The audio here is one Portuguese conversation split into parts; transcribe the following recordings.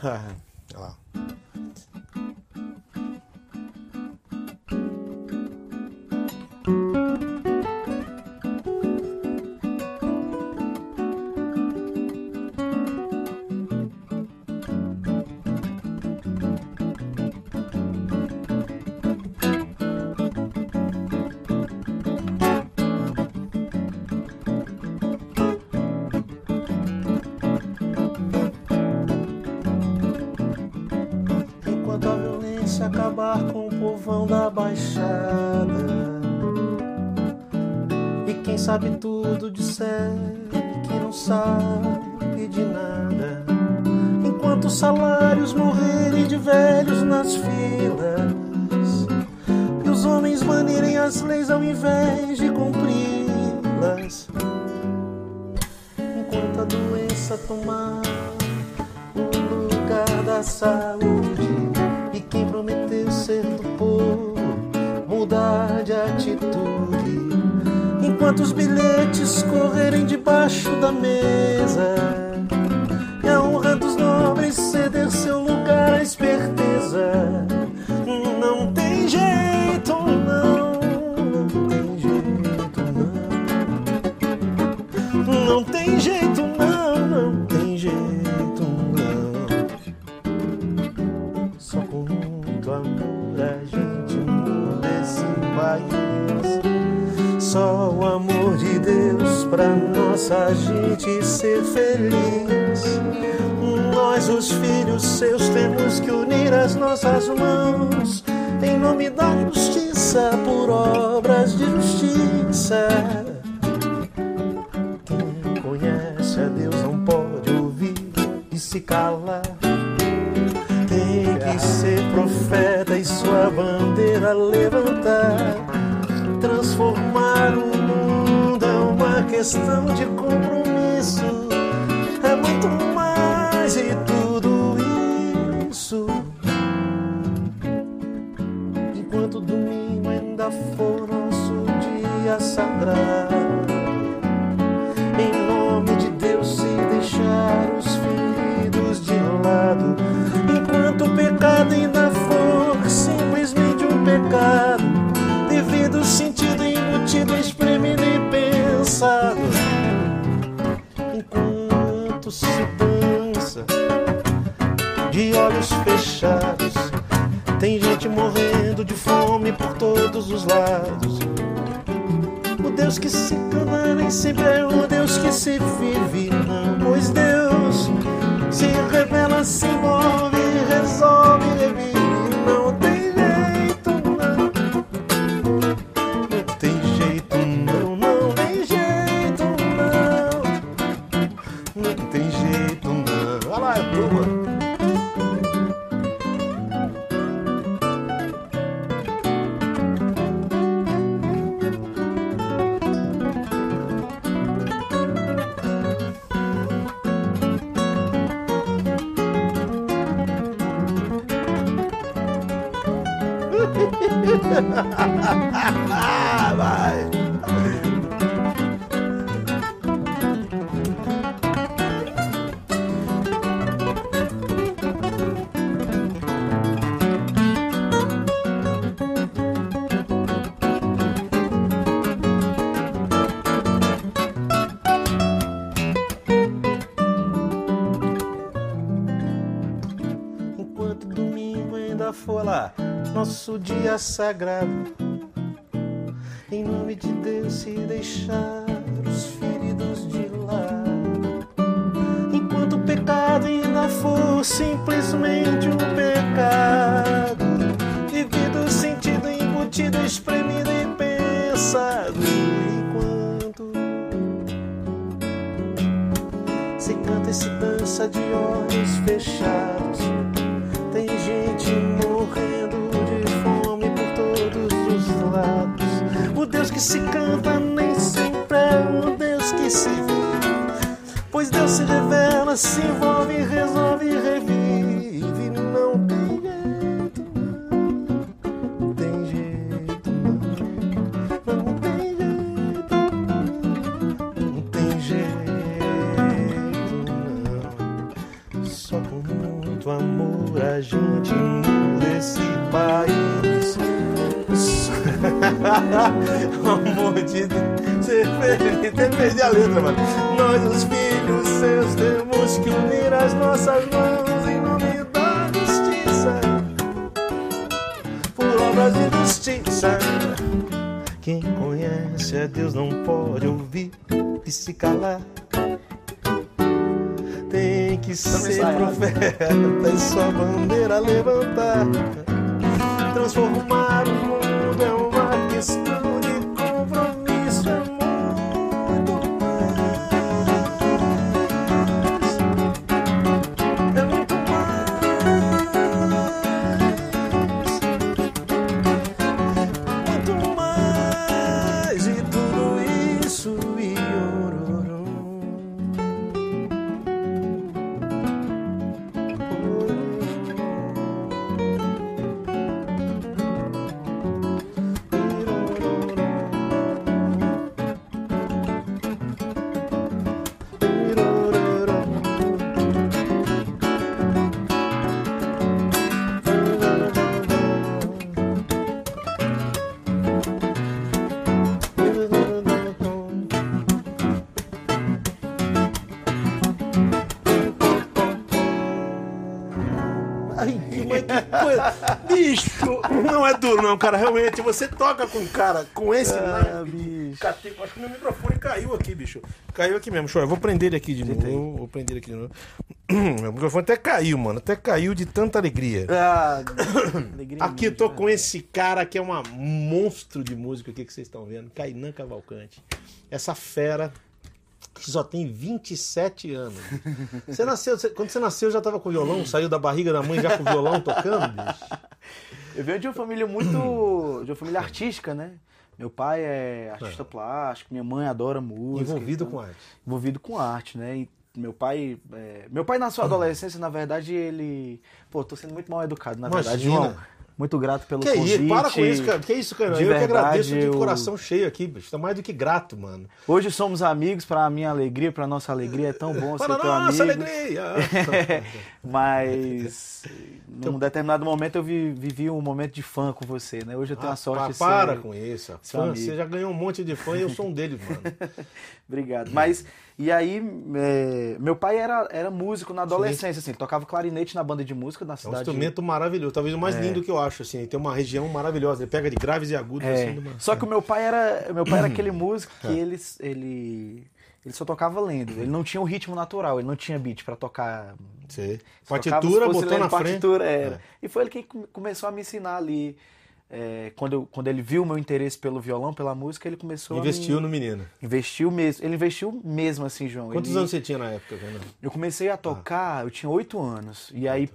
Olha lá. disser que não sabe de nada, enquanto os salários morrerem de velhos nas filas, e os homens banirem as leis ao invés de cumpri-las, enquanto a doença tomar o lugar da saúde, e quem prometeu ser do povo mudar de atitude, enquanto os bilhões escorrerem debaixo da mesa. Ha ha ha ha ha! sagrado. Em nome de Deus se deixar. jardim desse país. Amor de Deus, você perdi, perdi a letra, mano. Nós, os filhos seus, temos que unir as nossas mãos em nome da justiça. Por obras de justiça. Quem conhece a Deus não pode ouvir e se calar. Que ser ensaiando. profeta e sua bandeira levantar. Transformar o mundo é uma questão duro, não, cara. Realmente, você toca com cara com esse Ah, naipe. acho que meu microfone caiu aqui, bicho. Caiu aqui mesmo. Deixa eu, eu vou prender ele aqui de novo. aí. Vou prender ele aqui de novo. Meu microfone até caiu, mano. Até caiu de tanta alegria. Ah, alegria Aqui eu tô de com esse cara que é um monstro de música aqui que vocês estão vendo, Kainan Cavalcante. Essa fera que só tem 27 anos. Você nasceu, você- quando você nasceu já tava com violão, saiu da barriga da mãe já com violão tocando, bicho. Eu venho de uma família muito. de uma família artística, né? Meu pai é artista plástico, minha mãe adora música. Envolvido então- com arte. envolvido com arte, né? E meu pai, é, meu pai na sua adolescência, na verdade, ele, pô, tô sendo muito mal educado, na verdade, Imagina. João. Muito grato pelo Que convite. isso, para com isso, cara. Que isso, cara. De eu que agradeço verdade, de eu- coração cheio aqui, bicho. Tá mais do que grato, mano. Hoje somos amigos, para minha alegria, para nossa alegria, é tão bom ser Para teu nossa amigo. alegria! Mas num determinado momento eu vi- vivi um momento de fã com você, né? Hoje eu tenho a sorte de para ser com isso. Fã, você já ganhou um monte de fã e eu sou um deles, mano. Obrigado. Mas, e aí, é, meu pai era, era músico na adolescência, assim, ele tocava clarinete na banda de música na É um cidade. instrumento maravilhoso, talvez o mais lindo que eu acho, assim. Tem uma região maravilhosa, ele pega de graves e agudos, É, assim. Só que o meu pai era, meu pai era aquele músico que ele, ele, ele só tocava lendo. Ele não tinha o ritmo natural, ele não tinha beat pra tocar. Tocava Partitura, botou lendo na frente. partitura, era. E foi ele quem come- começou a me ensinar ali. é, quando, eu- quando ele viu o meu interesse pelo violão, pela música, ele começou Investiu a me... no menino. Investiu mesmo. Ele investiu mesmo, assim, João. Quantos Ele- anos você tinha na época, Renan? Eu comecei a tocar, eu tinha oito anos. E aí,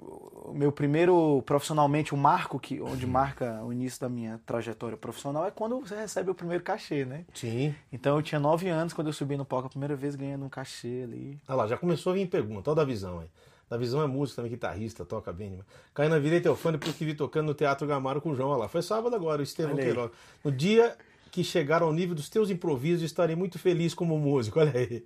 o meu primeiro, profissionalmente, o marco que, onde marca o início da minha trajetória profissional é quando você recebe o primeiro cachê, né? Sim. Então eu tinha nove anos quando eu subi no palco a primeira vez ganhando um cachê ali. Olha lá, já começou a vir pergunta. Olha o da visão aí. Da visão é músico também, guitarrista, toca bem. Caiu na virei teu fã depois que vi tocando no Teatro Gamaro com o João. Olha lá. Foi sábado agora, o Estevão. Queiroz. No dia que chegar ao nível dos teus improvisos, estarei muito feliz como músico. Olha aí.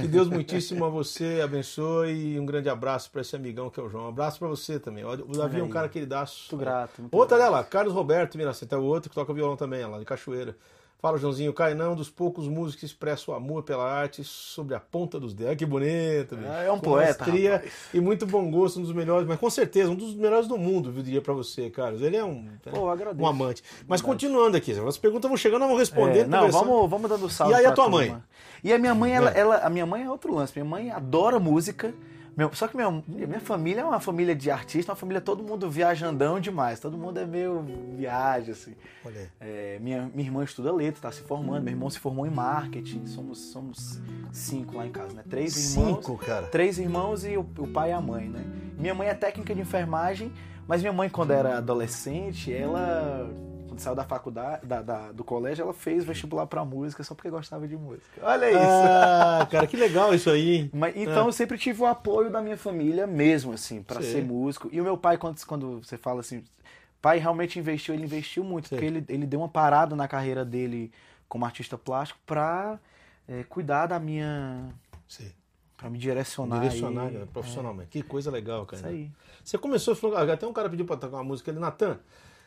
Que Deus muitíssimo a você abençoe e um grande abraço para esse amigão que é o João. Um abraço para você também. O Davi é um cara queridaço. Muito grato. Muito Outro, olha lá, Carlos Roberto Miraceta, é o outro que toca violão também, lá, de Cachoeira. Fala, Joãozinho, Cainão, um dos poucos músicos que expressam o amor pela arte sobre a ponta dos dedos. Ah, Que bonito, bicho. É um Com poeta, maestria e muito bom gosto, um dos melhores, mas com certeza, um dos melhores do mundo, viu, diria pra você, Carlos. Ele é um, Pô, eu agradeço. um amante. Mas continuando aqui, as perguntas vão chegando, vamos responder. É, não, vamos, vamos dando salve. E aí a tua turma. mãe? E a minha mãe, ela, É. ela- a minha mãe é outro lance. Minha mãe adora música. Meu- só que minha, minha família é uma família de artistas, uma família todo mundo viajandão demais. Todo mundo é meio viagem, assim. É, minha, minha irmã estuda letra, está se formando. Meu irmão se formou em marketing. Somos, somos cinco lá em casa, né? Três irmãos. Cinco, cara. Três irmãos e o, o pai e a mãe, né? Minha mãe é técnica de enfermagem, mas minha mãe, quando era adolescente, ela. Quando saiu da faculdade, da- da- do colégio, ela fez vestibular pra música só porque gostava de música. Olha isso! Ah, cara, que legal isso aí. Mas, então eu sempre tive o apoio da minha família mesmo, assim, pra Sim. ser músico. E o meu pai, quando, quando você fala assim, pai realmente investiu, ele investiu muito, porque ele, ele deu uma parada na carreira dele como artista plástico pra é, cuidar da minha. Sim. pra me direcionar. Direcionar, né, profissionalmente. Que coisa legal, cara. Isso aí. Você começou, falou, até um cara pediu pra tocar uma música, ele, Natan,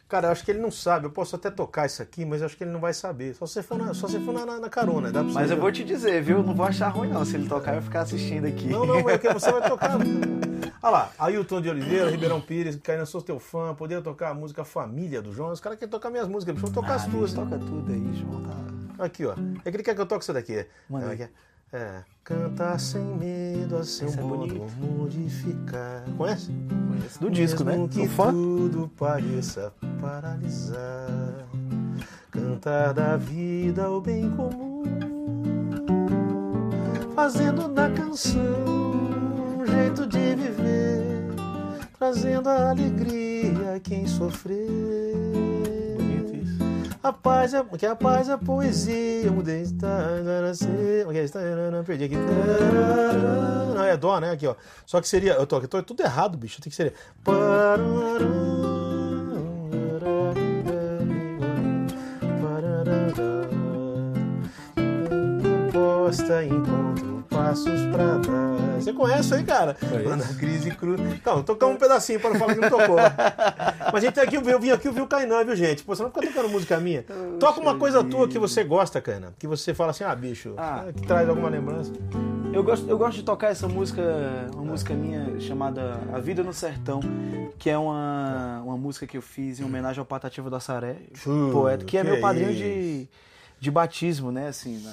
Cara, eu acho que ele não sabe. Eu posso até tocar isso aqui, mas eu acho que ele não vai saber. Só se for na, só se for na, na, na carona. Dá pra Mas eu vou te dizer, viu? Não vou achar ruim não. Se ele tocar, eu vou ficar assistindo aqui. Não, não, é que você vai tocar. Olha lá, Ailton de Oliveira, Ribeirão Pires, Caína, sou teu fã. Poderia tocar a música Família do João. Os caras querem tocar minhas músicas, deixa eu tocar Ah, as tuas. Toca tudo aí, João. Tá... Aqui, ó. É que ele quer que eu toque isso daqui. Manda é, é. Cantar sem medo a seu Esse modo modificar. Conhece? Do disco, né? Mesmo Do que fã. tudo pareça paralisar. Cantar da vida o bem comum. Fazendo da canção um jeito de viver. Trazendo a alegria a quem sofrer. A paz é, que a paz é poesia. Mudei. Perdi aqui. Não, é dó, né? Aqui, ó. Só que seria. Eu tô, eu tô tudo errado, bicho. Tem que ser. Posta encontro passos pra trás. Você conhece aí, cara? Conheço. Crise cruz. Calma, tocar um pedacinho para não falar que não tocou. Mas a gente aqui, eu vim aqui ouvir o Kainan, viu, gente? Pô, você não fica tocando música minha. Toca uma coisa tua que você gosta, Kainan. Que você fala assim, ah, bicho, Ah. que traz alguma lembrança. Eu gosto, eu gosto de tocar essa música, uma música minha chamada A Vida no Sertão, que é uma, uma música que eu fiz em homenagem ao Patativa da Saré, Hum, poeta, que é que meu é padrinho isso. de, de batismo, né? Assim, na,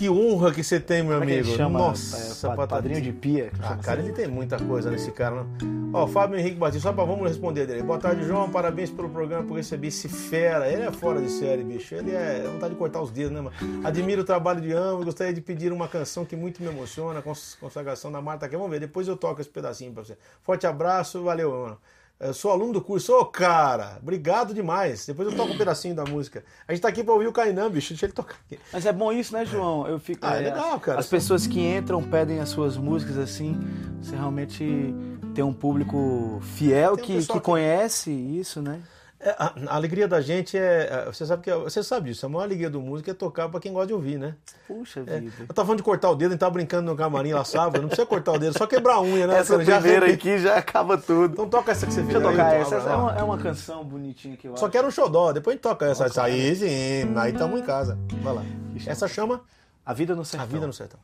Que honra que você tem, meu como é amigo. ele chama? Nossa, É, padrinho de pia. Ah, cara, assim. ele tem muita coisa nesse cara, não? Ó, Fábio Henrique Batista, só pra vamos responder dele. Boa tarde, João. Parabéns pelo programa, por receber esse fera. Ele é fora de série, bicho. Ele é. dá vontade de cortar os dedos, né, mano? Admiro o trabalho de ambos. Gostaria de pedir uma canção que muito me emociona, cons- consagração da Marta. Aqui. Vamos ver, depois eu toco esse pedacinho pra você. Forte abraço, valeu, mano. Eu sou aluno do curso. Ô, cara, obrigado demais. Depois eu toco um pedacinho da música. A gente tá aqui pra ouvir o Kainan, bicho. Deixa ele tocar aqui. Mas é bom isso, né, João? Eu fico. Ah, é legal, cara. As pessoas que entram pedem as suas músicas assim. Você realmente tem um público fiel Tem um que, que que- conhece isso, né? É, a, a alegria da gente é. é, Você sabe que é- você sabe disso. A maior alegria do músico é tocar pra quem gosta de ouvir, né? Puxa É. vida. Eu tava falando de cortar o dedo, a gente tava brincando no camarim lá sábado. Não precisa cortar o dedo, só quebrar a unha, né? Essa já primeira aqui já acaba tudo. Então toca essa que você fez. Deixa eu aí, tocar Tom essa. Essa é uma, é uma canção bonitinha que eu Só acho. quero um xodó, depois a gente toca essa. essa aí sim, aí tamo em casa. Vai lá. Essa chama A Vida no Sertão. A Vida no Sertão.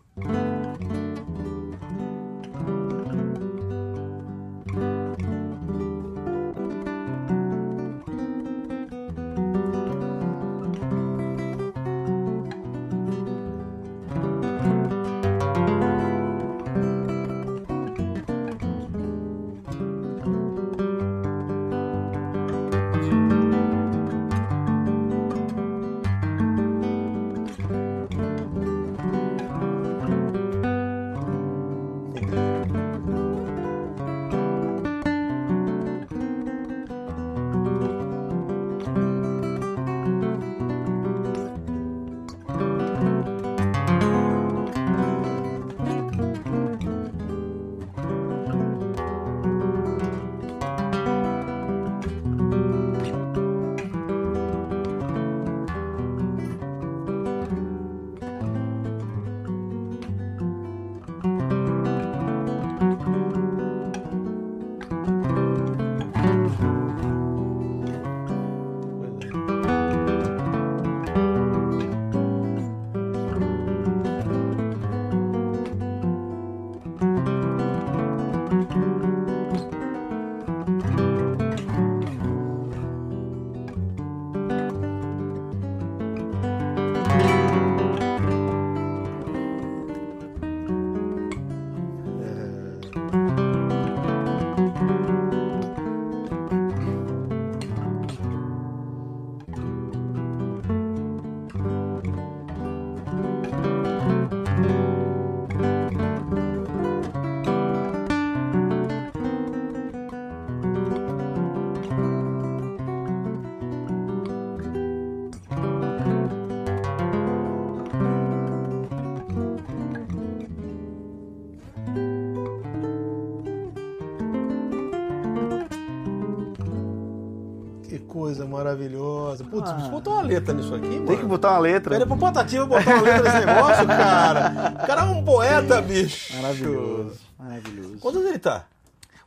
Maravilhosa. Putz, Ah. botar uma letra nisso aqui, mano. Tem que botar uma letra. Pera pro Patativa botar uma letra nesse negócio, cara. O cara é um poeta, bicho. Maravilhoso. Maravilhoso. Quantos ele tá?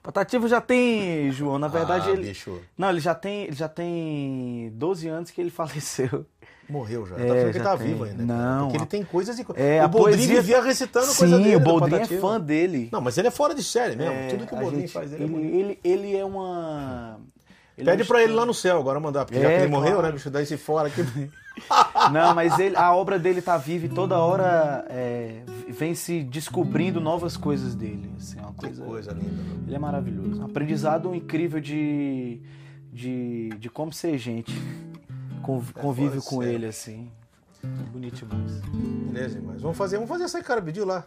Patativa já tem, João, na verdade ah, ele. bicho, Não, ele já tem, ele já tem 12 anos que ele faleceu. morreu já. É, tá falando que ele já tá tem. vivo ainda. Não, Porque a- ele tem coisas e coisas. É, o Boldrin poesia- vivia recitando coisa Sim, dele. o do Boldrin é fã dele. Não, mas ele é fora de série mesmo. É, Tudo que o a Boldrin gente- faz ele, é ele, bonito. ele, ele é uma. Ele é Pede um pra ele lá no céu agora mandar, porque já É, que ele morreu, claro. né, bicho? Daí se fora aqui. Não, mas ele, a obra dele tá viva e toda hora é, vem se descobrindo novas coisas dele. Assim, é uma Que coisa, coisa linda. meu. Ele é maravilhoso. Um aprendizado incrível de, de, de como ser gente. Con- convívio fora de com série. ele, assim. Bonito demais. Beleza demais. Vamos fazer, vamos fazer essa cara pediu lá.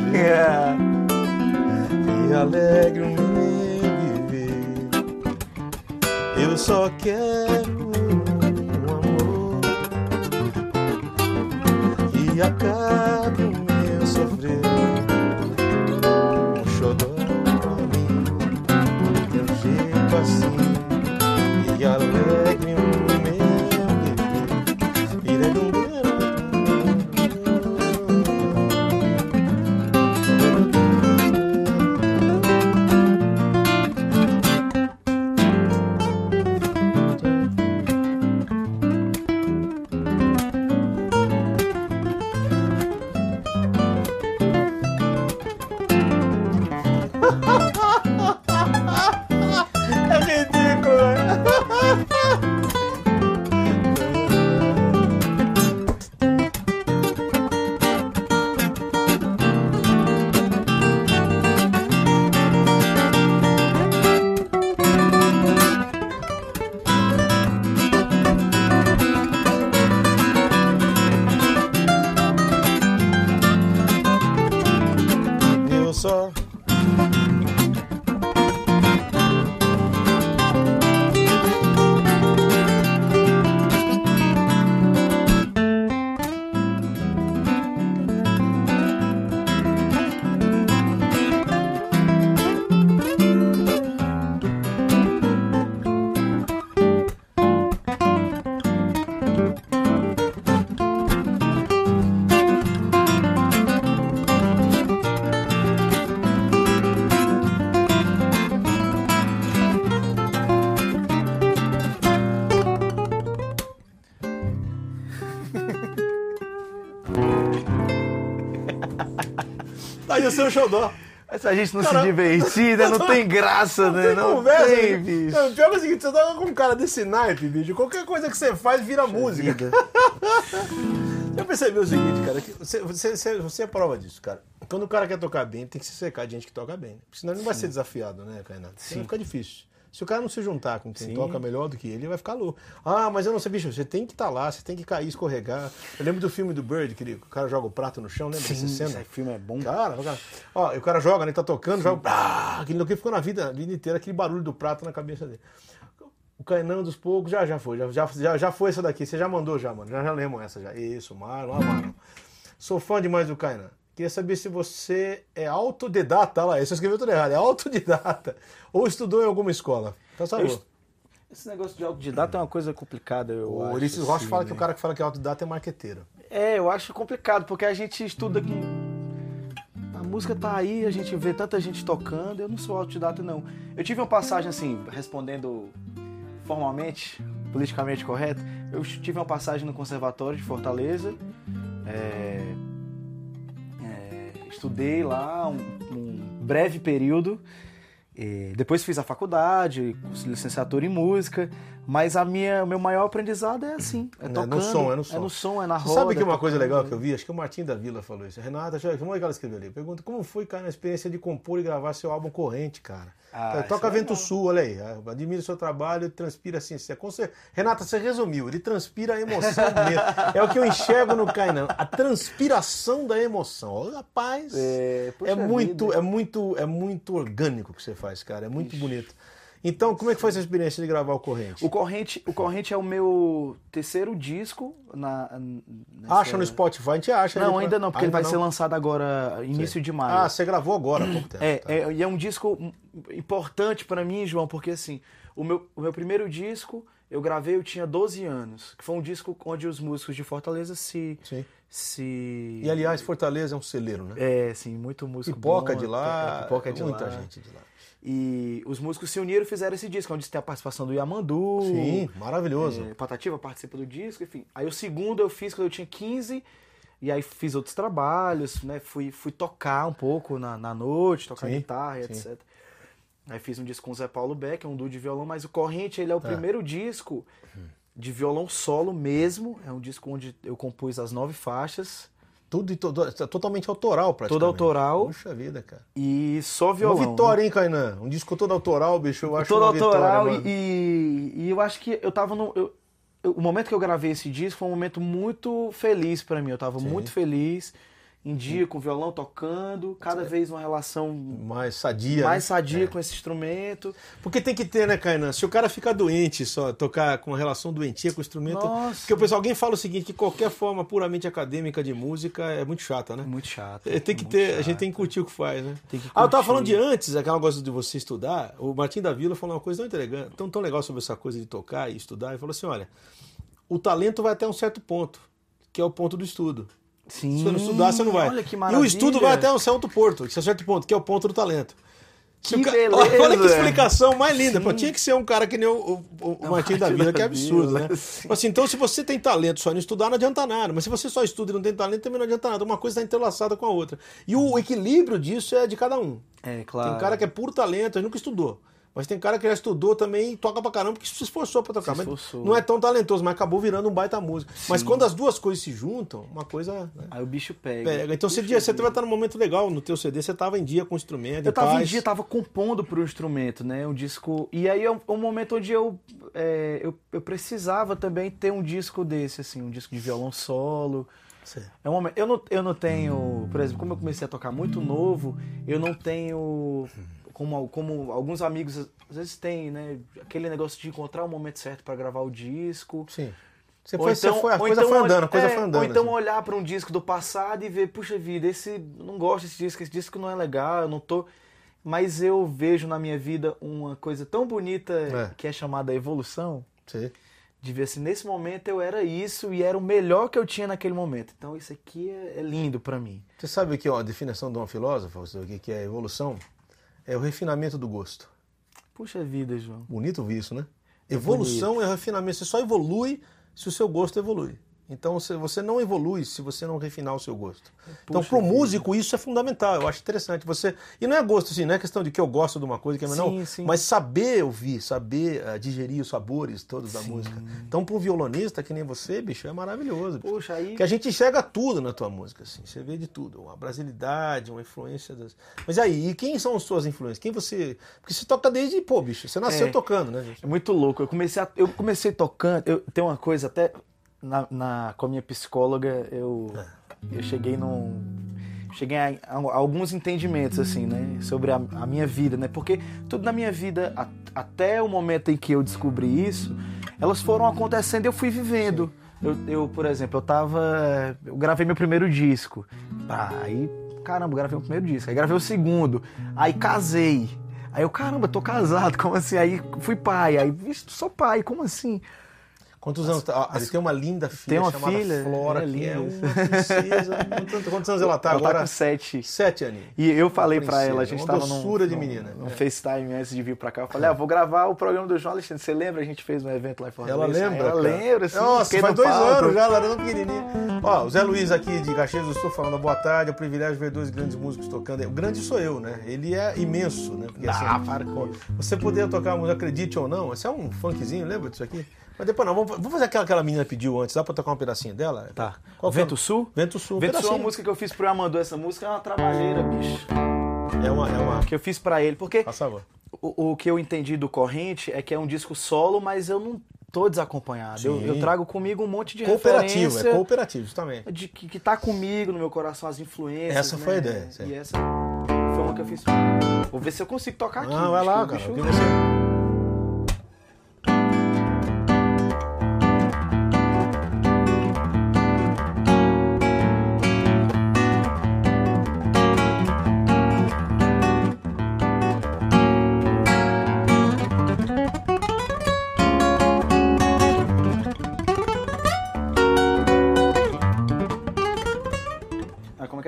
Seu jeito que alegre meu viver. Eu só quero um amor que acabe o meu sofrer. Um xodó pra mim, teu jeito assim, Seu xodó. Mas se a gente não se divertir, né? Não tem graça, né? tem Não conversa, tem, né? bicho. Não, o pior é o seguinte, você tá com um cara desse naipe, bicho. Qualquer coisa que você faz vira música. Já percebeu o seguinte, cara? Você, você, você, é prova disso, cara. Quando o cara quer tocar bem, tem que se cercar de gente que toca bem. Porque senão ele não vai ser desafiado, né, Kainan? Vai ficar difícil. Se o cara não se juntar com quem Sim. toca melhor do que ele, ele vai ficar louco. Ah, mas eu não sei, bicho, você tem que estar lá, você tem que cair, escorregar. Eu lembro do filme do Bird, que ele- o cara joga o prato no chão, lembra Sim, dessa cena? esse filme é bom. Cara, o cara, ó, e o cara joga, né? Tá tocando, joga. Ah, aquele que ficou na vida, a vida inteira, aquele barulho do prato na cabeça dele. O Kainan dos poucos já, já foi, já, já, já, foi essa daqui. Você já mandou já, mano. Já, já lemos essa já. Isso, Marlon, ah, Marlon. Sou fã demais do Kainan. Queria saber se você é autodidata, olha lá, você escreveu tudo errado, é autodidata. Ou estudou em alguma escola. Então, sabe? Eu- Esse negócio de autodidata é uma coisa complicada, eu O acho. Ulisses Rocha assim, fala né? que o cara que fala que é autodidata é marqueteiro. É, eu acho complicado, porque a gente estuda que. A música tá aí, a gente vê tanta gente tocando, eu não sou autodidata, não. Eu tive uma passagem assim, respondendo formalmente, politicamente correto, eu tive uma passagem no Conservatório de Fortaleza, é, estudei lá um, um breve período, e depois fiz a faculdade, licenciatura em música, Mas a minha, o meu maior aprendizado é assim, é É no tocando. som, é no som. É no som, é na Você roda. sabe que é uma coisa tocando. legal que eu vi? Acho que o Martim da Vila falou isso. Renata, eu ver, é que ela escreveu ali? Pergunta, como foi, cara, a experiência de compor e gravar seu álbum Corrente, cara? Ah, isso Toca é Vento legal. Sul, olha aí. Admiro o seu trabalho, transpira assim. você- cer- Renata, você resumiu, ele transpira a emoção mesmo. É o que eu enxergo no Kainan, a transpiração da emoção. Ô, Rapaz, É, é, muito, vida. é muito, é muito orgânico o que você faz, cara. É muito bonito. Então, como é que foi essa experiência de gravar o Corrente? O Corrente, o Corrente é o meu terceiro disco na. nessa- Acha no Spotify, a gente acha. Não, ele- ainda não, porque ele Ainda vai ser lançado agora, início de maio. Ah, você gravou agora há pouco tempo. É, tá. é, e é um disco importante pra mim, João, porque assim, o meu, o meu primeiro disco eu gravei, eu tinha 12 anos. Que foi um disco onde os músicos de Fortaleza se. Sim. se E aliás, Fortaleza é um celeiro, né? é, sim, muito músico. Pipoca bom, de lá, é, pipoca de muita lá. gente de lá. E os músicos se uniram e fizeram esse disco, onde tem a participação do Yamandu. Sim, maravilhoso. É, Patativa participa do disco, enfim. Aí o segundo eu fiz quando eu tinha 15, e aí fiz outros trabalhos, né? Fui, fui tocar um pouco na, na noite, tocar Sim, guitarra, sim. etc. Aí fiz um disco com o Zé Paulo Beck, um duo de violão, mas o Corrente, ele é o primeiro disco de violão solo mesmo. É um disco onde eu compus as nove faixas Tudo e todo, é totalmente autoral, praticamente. Todo autoral. Puxa vida, cara. e só violão. Uma vitória, hein, Kainan? Um disco todo autoral, bicho, eu acho todo autoral vitória, e, e eu acho que eu tava no. eu- eu- o momento que eu gravei esse disco foi um momento muito feliz pra mim. Eu tava muito feliz, em dia, com o violão tocando, cada vez uma relação Mais sadia. mais né? sadia É. com esse instrumento. Porque tem que ter, né, Kainan? Se o cara ficar doente só, tocar com uma relação doentia com o instrumento. Nossa. Porque o pessoal, alguém fala o seguinte: que qualquer forma puramente acadêmica de música é muito chata, né? É muito chato. É, Tem que ter, a gente tem que curtir o que faz, né? Que Ah, eu tava falando de antes, aquela coisa de você estudar. O Martim da Vila falou uma coisa tão elegante, tão, tão legal sobre essa coisa de tocar e estudar. Ele falou assim: olha, o talento vai até um certo ponto, que é o ponto do estudo. Sim. Se você não estudar, você não vai. Olha que e maravilha. o estudo vai até um certo ponto, que é um certo ponto, que é o ponto do talento. Que ca- beleza. Olha, que explicação mais linda. Pô, tinha que ser um cara que nem o, o, o da Vila, que é absurdo, né? sim. Assim, então, se você tem talento só em estudar, não adianta nada. Mas se você só estuda e não tem talento, também não adianta nada. Uma coisa está entrelaçada com a outra. E o equilíbrio disso é de cada um. É, claro. Tem cara que é puro talento, ele nunca estudou. Mas tem cara que já estudou também e toca pra caramba porque se esforçou pra tocar. Se Mas esforçou. não é tão talentoso, mas acabou virando um baita músico. Mas Sim. quando as duas coisas se juntam, uma coisa. né, Aí o bicho pega. pega. Então você, Puxa você vai estar num momento legal no teu CD, você tava em dia com o instrumento. Eu tava em paz. dia, tava compondo pro instrumento, né? Um disco. E aí é um, um momento onde eu, é, eu, eu precisava também ter um disco desse, assim, um disco de violão solo. É um momento. Eu não, eu não tenho, por exemplo, como eu comecei a tocar muito novo, eu não tenho. Como, como alguns amigos às vezes têm, né? Aquele negócio de encontrar o momento certo pra gravar o disco. Sim. Você foi, você então- foi, a coisa então foi andando, a coisa é, foi andando. Ou então assim. olhar pra um disco do passado e ver, puxa vida, esse não gosto desse disco, esse disco não é legal, eu não tô. Mas eu vejo na minha vida uma coisa tão bonita É. que é chamada evolução, Sim. de ver se nesse momento eu era isso e era o melhor que eu tinha naquele momento. Então isso aqui é, é lindo pra mim. Você sabe que ó, a definição de uma filósofa, o que é evolução? É o refinamento do gosto. Puxa vida, João. Bonito ouvir isso, né? Evolução é refinamento. Você só evolui se o seu gosto evolui. Então você- não evolui se você não refinar o seu gosto. então, Puxa para o músico, isso é fundamental. Eu acho interessante. Você E não é gosto, assim, não é questão de que eu gosto de uma coisa, que é Sim, não. sim. Mas saber ouvir, saber ah, digerir os sabores todos da música. Então, para um violonista que nem você, bicho, é maravilhoso. bicho. Puxa, aí. Que a gente enxerga tudo na tua música, assim. Você vê de tudo. Uma brasilidade, uma influência das. Mas aí, e quem são as suas influências? Quem você. Porque você toca desde, pô, bicho, você nasceu É. tocando, né, gente? É muito louco. Eu comecei, a- eu comecei tocando. Eu, tem uma coisa até na, na- com a minha psicóloga. Eu, eu cheguei num. Cheguei a, a alguns entendimentos assim, né, sobre a, a minha vida, né? Porque tudo na minha vida a- até o momento em que eu descobri isso, elas foram acontecendo e eu fui vivendo. Eu, eu, por exemplo, eu tava. Eu gravei meu primeiro disco. Aí, caramba, gravei o primeiro disco. Aí gravei o segundo. Aí casei. Aí eu, caramba, tô casado, como assim? Aí fui pai. Aí, vixe, sou pai, como assim? Quantos anos? tá- ó, ele tem uma linda filha Tem uma chamada filha? Flora, É que é uma princesa. Quantos, anos ela tá ela agora? tá com sete. Sete aninhos. E eu falei pra princesa, ela, a gente uma tava num, de menina. num É. FaceTime antes de vir pra cá. Eu falei, ah, vou gravar o programa do João Alexandre. Você lembra? A gente fez um evento lá em Fortaleza. Ela lembra? Ela lembra, sim. Nossa, faz dois palco. anos já, ela era pequenininha. Ó, o Zé Luiz aqui de Caxias do Sul falando boa tarde, é um privilégio ver dois grandes músicos tocando. O grande sou eu, né? Ele é imenso, né? Porque, Ah, para com você poder tocar música, acredite ou não, esse é um funkzinho, lembra disso aqui? Mas depois não, vamos, vamos fazer aquela que aquela menina pediu antes, dá pra tocar um pedacinho dela? Tá. Qual foi? Vento Sul? Vento Sul, Vento Sul é uma pedacinho. música que eu fiz pro Amandu. Essa música é uma trabalheira, bicho. É uma, é uma... Que eu fiz pra ele. Porque Por favor. o, o que eu entendi do Corrente é que é um disco solo, mas eu não tô desacompanhado. Eu, eu trago comigo um monte de Cooperativo, referência é cooperativo, justamente. de, que, que tá comigo no meu coração, as influências. Essa foi a né? ideia. E essa foi uma que eu fiz. Vou ver se eu consigo tocar aqui. Ah, vai lá, cara. bicho-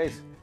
o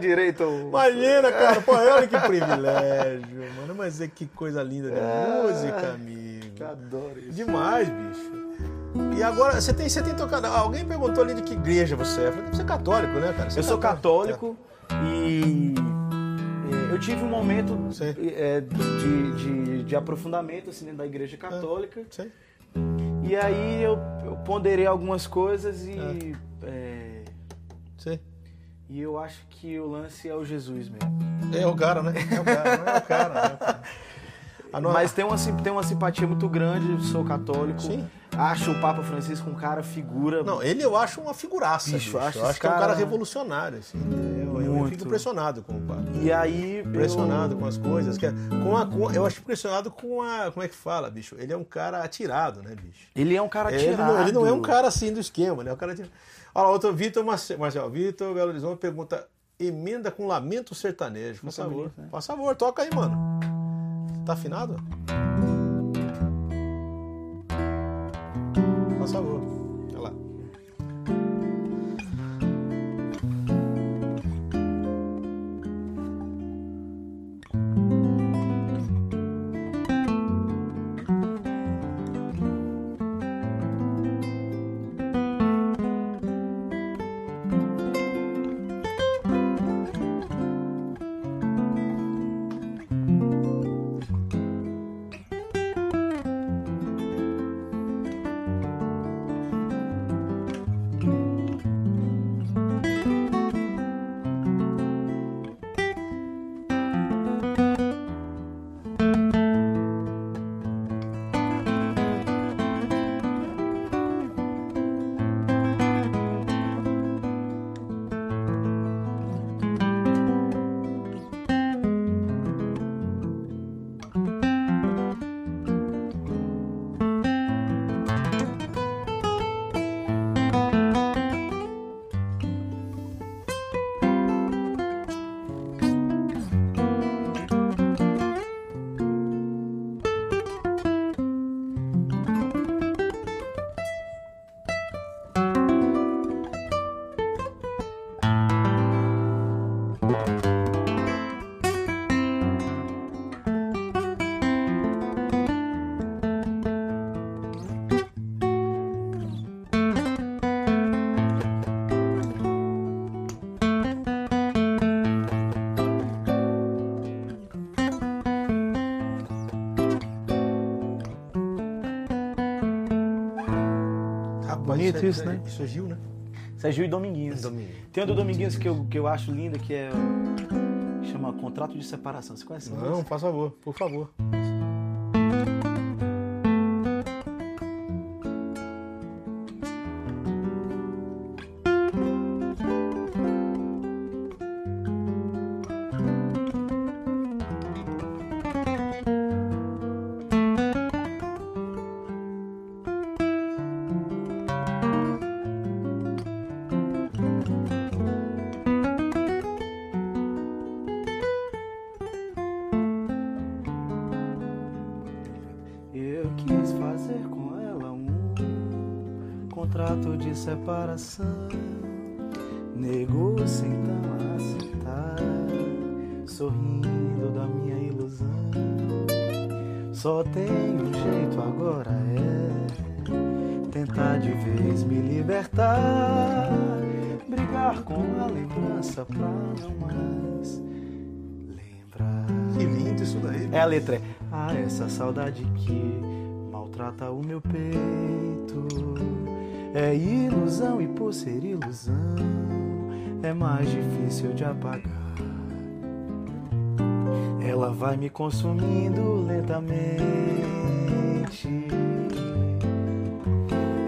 direito. Imagina, cara. Pô, olha que privilégio, mano. Mas é que coisa linda de música, amigo. Eu adoro isso. Demais, bicho. E agora, você tem, você tem tocado. Alguém perguntou ali de que igreja você é. Eu falei, você é católico, né, cara? Você Eu é sou católico e é, eu tive um momento Sim. é, de, de, de aprofundamento assim, da igreja católica. Sei. E aí eu, eu ponderei algumas coisas e. é, Sei. E eu acho que o lance é o Jesus mesmo. É o cara, né? É o cara, não é o cara. né, cara? A no- Mas tem uma, tem uma simpatia muito grande, sou católico. Sim. Acho o Papa Francisco um cara figura. Não, ele eu acho uma figuraça, Bicho, bicho. acho eu acho que é um cara cara- revolucionário, assim. Eu, eu fico impressionado com o padre. E aí. Impressionado com as coisas. Que é- com a, com- eu acho impressionado com a. Como é que fala, bicho? Ele é um cara atirado, né, bicho? Eu, ele é um cara Ele tirado. não, ele não é um cara assim do esquema, né? É um cara atirado. Olha lá, outro Vitor Marce- Marcel. Vitor Belo Horizonte pergunta: emenda com lamento sertanejo. Por favor. bonito, né? Por favor, toca aí, mano. Tá afinado? Por favor. Bonito isso, né? Isso é Gil, né? Isso é Gil e Dominguinhos. Dominguinhos. Tem um do Dominguinhos que eu, que eu acho linda, que é. Chama Contrato de Separação. Você conhece Não, música? por favor, por favor. Contrato de separação. Negou-se então a aceitar, sorrindo da minha ilusão. Só tem um jeito agora é tentar de vez me libertar, brigar com a lembrança pra não mais lembrar. Que lindo isso daí. É a letra. é, Ah, essa saudade que maltrata o meu peito É ilusão e por ser ilusão É mais difícil de apagar. Ela vai me consumindo lentamente.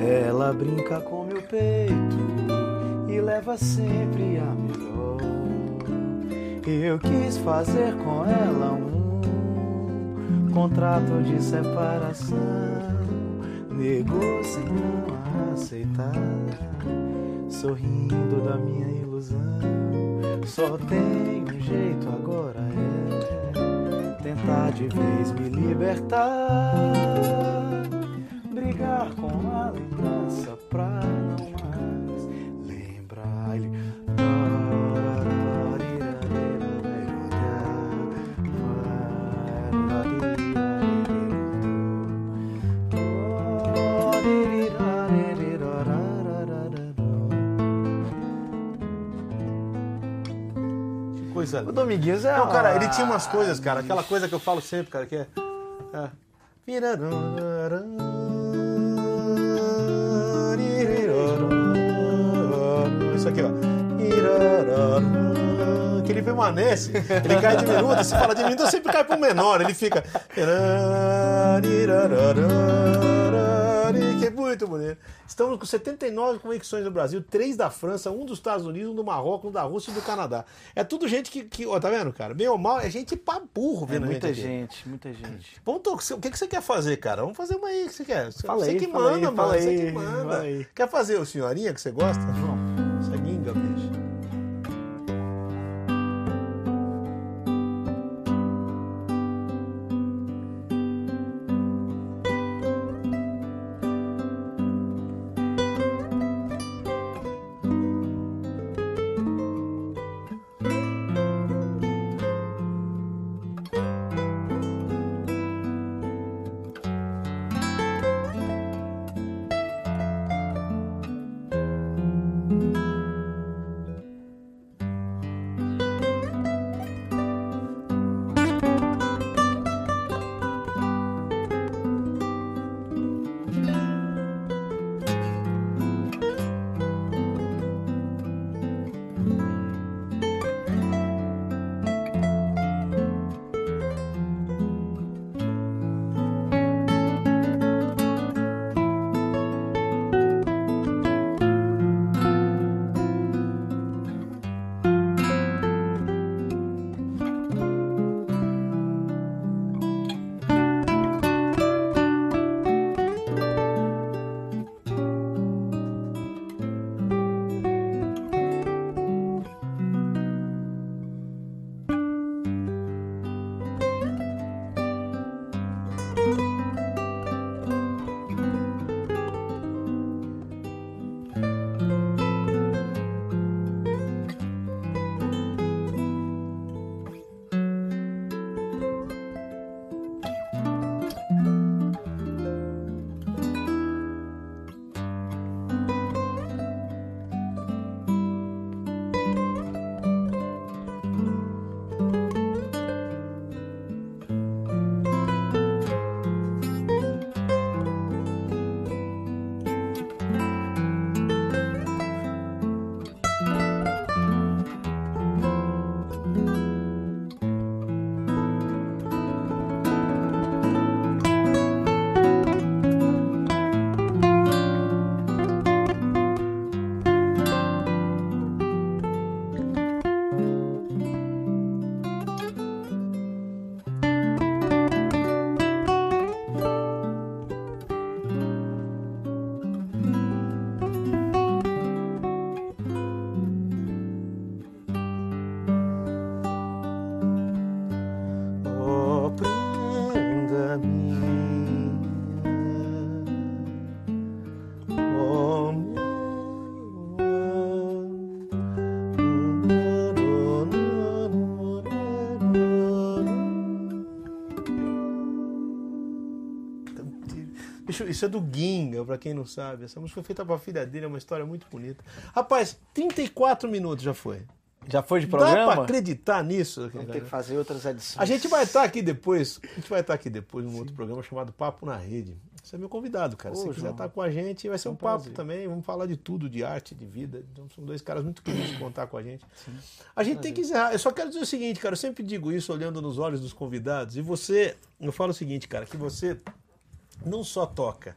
Ela brinca com meu peito E leva sempre a melhor. Eu quis fazer com ela um contrato de separação. A aceitar, sorrindo da minha ilusão. Só tem um jeito agora é tentar de vez me libertar, brigar com a lembrança Coisa O linda. Dominguinhos é. Não, cara, ele tinha umas coisas, cara. Aquela coisa que eu falo sempre, cara, que é. é. Isso aqui, ó. Que ele permanece, ele cai diminuto, se fala diminuto, sempre cai pro menor, ele fica. É muito bonito. Estamos com 79 conexões no Brasil, três da França, um dos Estados Unidos, um do Marrocos, um da Rússia e do Canadá. É tudo gente que, que ó, tá vendo, cara? Bem ou mal, é gente pra burro É vendo muita aqui. gente, muita gente. Vamos to- o que, que você quer fazer, cara? Vamos fazer uma aí que você quer. Fala você aí, que fala manda, aí, mano. fala Você aí, que manda. aí. Quer fazer o senhorinha que você gosta? Vamos. Essa Bicho, isso é do Ginga, pra quem não sabe. Essa música foi feita pra filha dele, é uma história muito bonita. Rapaz, 34 minutos já foi. Já foi de Dá pra programa? acreditar nisso? Vamos ter que fazer outras edições. A gente vai estar aqui depois, a gente vai estar aqui depois num outro programa chamado Papo na Rede. Você é meu convidado, cara. Ô, Se você quiser João. estar com a gente, vai ser um, um papo prazer. também. Vamos falar de tudo, de arte, de vida. Então, são dois caras muito queridos de contar com a gente. A gente tem que encerrar. Eu só quero dizer o seguinte, cara. Eu sempre digo isso olhando nos olhos dos convidados. E você, eu falo o seguinte, cara, que você não só toca,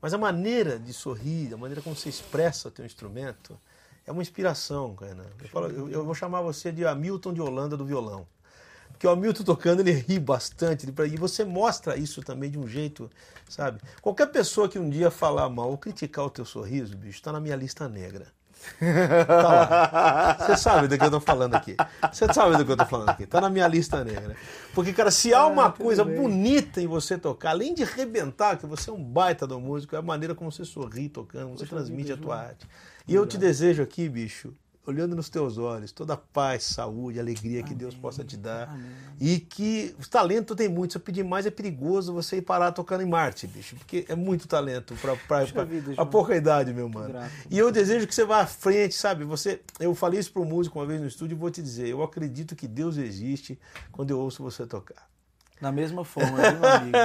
mas a maneira de sorrir, a maneira como você expressa o teu instrumento, é uma inspiração, cara. Eu, falo- eu- eu vou chamar você de Hamilton de Holanda do violão. Porque o Hamilton tocando, ele ri bastante. E você mostra isso também de um jeito, sabe? Qualquer pessoa que um dia falar mal ou criticar o teu sorriso, bicho, tá na minha lista negra. Tá lá. Você sabe do que eu tô falando aqui. Você sabe do que eu tô falando aqui. Tá na minha lista negra. Porque, cara, se há uma coisa bonita em você tocar, além de rebentar, que você é um baita do músico, é a maneira como você sorri tocando, você transmite a tua arte. E eu te desejo aqui, bicho, olhando nos teus olhos, toda a paz, saúde, alegria que Deus possa te dar. E que o talento tem muito. Se eu pedir mais, é perigoso você ir parar tocando em Marte, bicho. Porque é muito talento vida, a pouca idade, meu mano. grato. E eu desejo que você vá à frente, sabe? Você, eu falei isso para um músico uma vez no estúdio e vou te dizer, eu acredito que Deus existe quando eu ouço você tocar. Da mesma forma, meu amigo?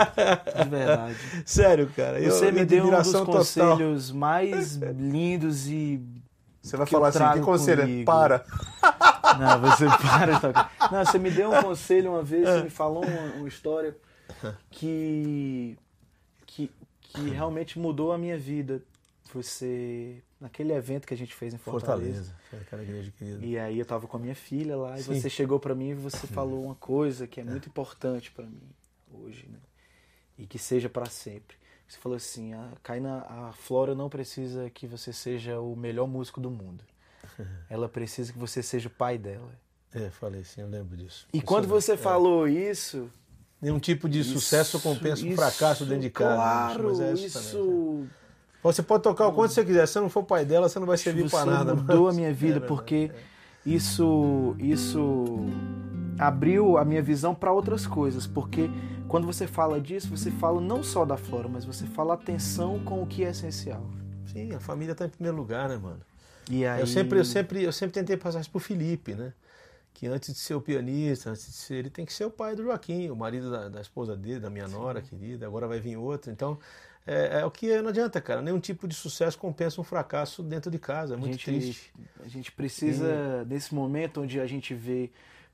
De verdade. Sério, cara. eu- Você me minha deu um dos total. conselhos mais lindos e. Você vai falar assim, que conselho? é? comigo. Para. Não, você para tocar. Não, você me deu um conselho uma vez, você me falou uma, uma história que, que, que realmente mudou a minha vida. Você. Naquele evento que a gente fez em Fortaleza. Fortaleza. Aquela igreja querida. E aí eu tava com a minha filha lá e Sim. você chegou pra mim e você falou uma coisa que é muito importante pra mim hoje, né? E que seja pra sempre. Você falou assim, a Kaina, a Flora não precisa que você seja o melhor músico do mundo. Ela precisa que você seja o pai dela. É, falei sim, eu lembro disso. E quando você É. falou isso, Nenhum tipo de sucesso isso- compensa um isso, fracasso dentro de casa. Claro, mas é isso, também, né? Você pode tocar o quanto você quiser. Se você não for pai dela, você não vai servir para nada. mudou mas- a minha vida É porque é. isso isso abriu a minha visão para outras coisas porque quando você fala disso você fala não só da flora mas você fala atenção com o que é essencial Sim, a família tá em primeiro lugar, né, mano? e aí Eu sempre, eu sempre, eu sempre tentei passar isso pro Felipe, né? Que antes de ser o pianista, antes de ser, ele tem que ser o pai do Joaquim, o marido da, da esposa dele, da minha nora querida. Agora vai vir outro. Então, é, é o que não adianta, cara. Nenhum tipo de sucesso compensa um fracasso dentro de casa. É a muito gente, triste. a gente precisa nesse momento onde a gente vê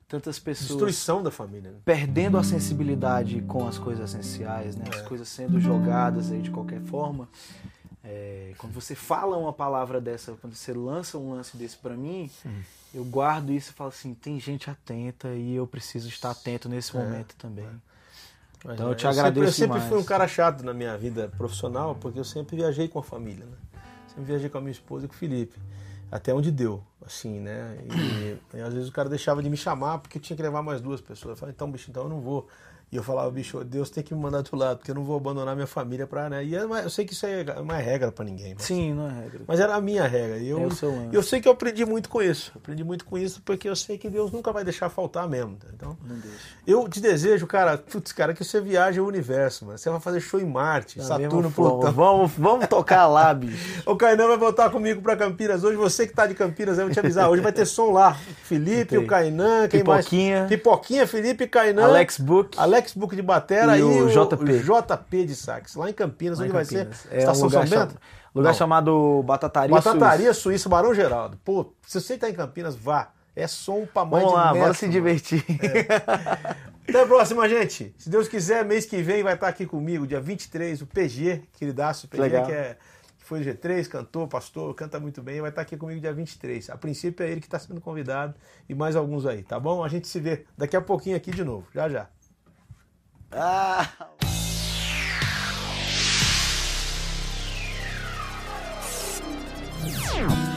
tantas pessoas Destruição da família. Né? perdendo a sensibilidade com as coisas essenciais, né? É. As coisas sendo jogadas aí de qualquer forma. É, quando você fala uma palavra dessa, quando você lança um lance desse pra mim, eu guardo isso e falo assim, tem gente atenta e eu preciso estar atento nesse momento também. Mas, Então, é, eu te agradeço Sempre, eu sempre fui um cara chato na minha vida profissional, porque eu sempre viajei com a família, né? Sempre viajei com a minha esposa e com o Felipe. Até onde deu, assim, né? E, e às vezes o cara deixava de me chamar porque tinha que levar mais duas pessoas. Eu falava, então, bicho, então eu não vou. E eu falava, bicho, Deus tem que me mandar do lado, porque eu não vou abandonar minha família pra, né? E é eu sei que isso aí é uma regra pra ninguém. Mas, Sim, não é regra. mas era a minha regra. E eu, É eu sei que eu aprendi muito com isso. Aprendi muito com isso porque eu sei que Deus nunca vai deixar faltar mesmo. Então, Não deixa. eu te desejo, cara, putz, cara, que você viaje o universo, mano. Você vai fazer show em Marte, Da Saturno. Plutão. Vamos, vamos tocar lá, bicho. O Kainan vai voltar comigo pra Campinas hoje. Você que tá de Campinas, eu vou te avisar. Hoje vai ter som lá. Felipe, Tem. o Kainan, quem Pipoquinha. mais? Pipoquinha, Felipe, Kainan. Alex Book. Alex Book de batera E e, o o JP. JP de sax. Lá em Campinas, Lá em onde vai Campinas. ser? É um Estação lugar, São Bento? lugar Não. chamado Batataria, Batataria Suíça. Suíça, Barão Geraldo. Pô, se você tá em Campinas, vá. É som pra mais Vamos de lá, metro, bora se divertir. Até a próxima, gente. Se Deus quiser, mês que vem vai estar aqui comigo, dia 23, o PG, queridaço, PG, Legal. que, é, foi do G3, cantor, pastor, canta muito bem, vai estar aqui comigo dia 23. A princípio é ele que está sendo convidado e mais alguns aí, tá bom? A gente se vê daqui a pouquinho aqui de novo, já já. 啊。you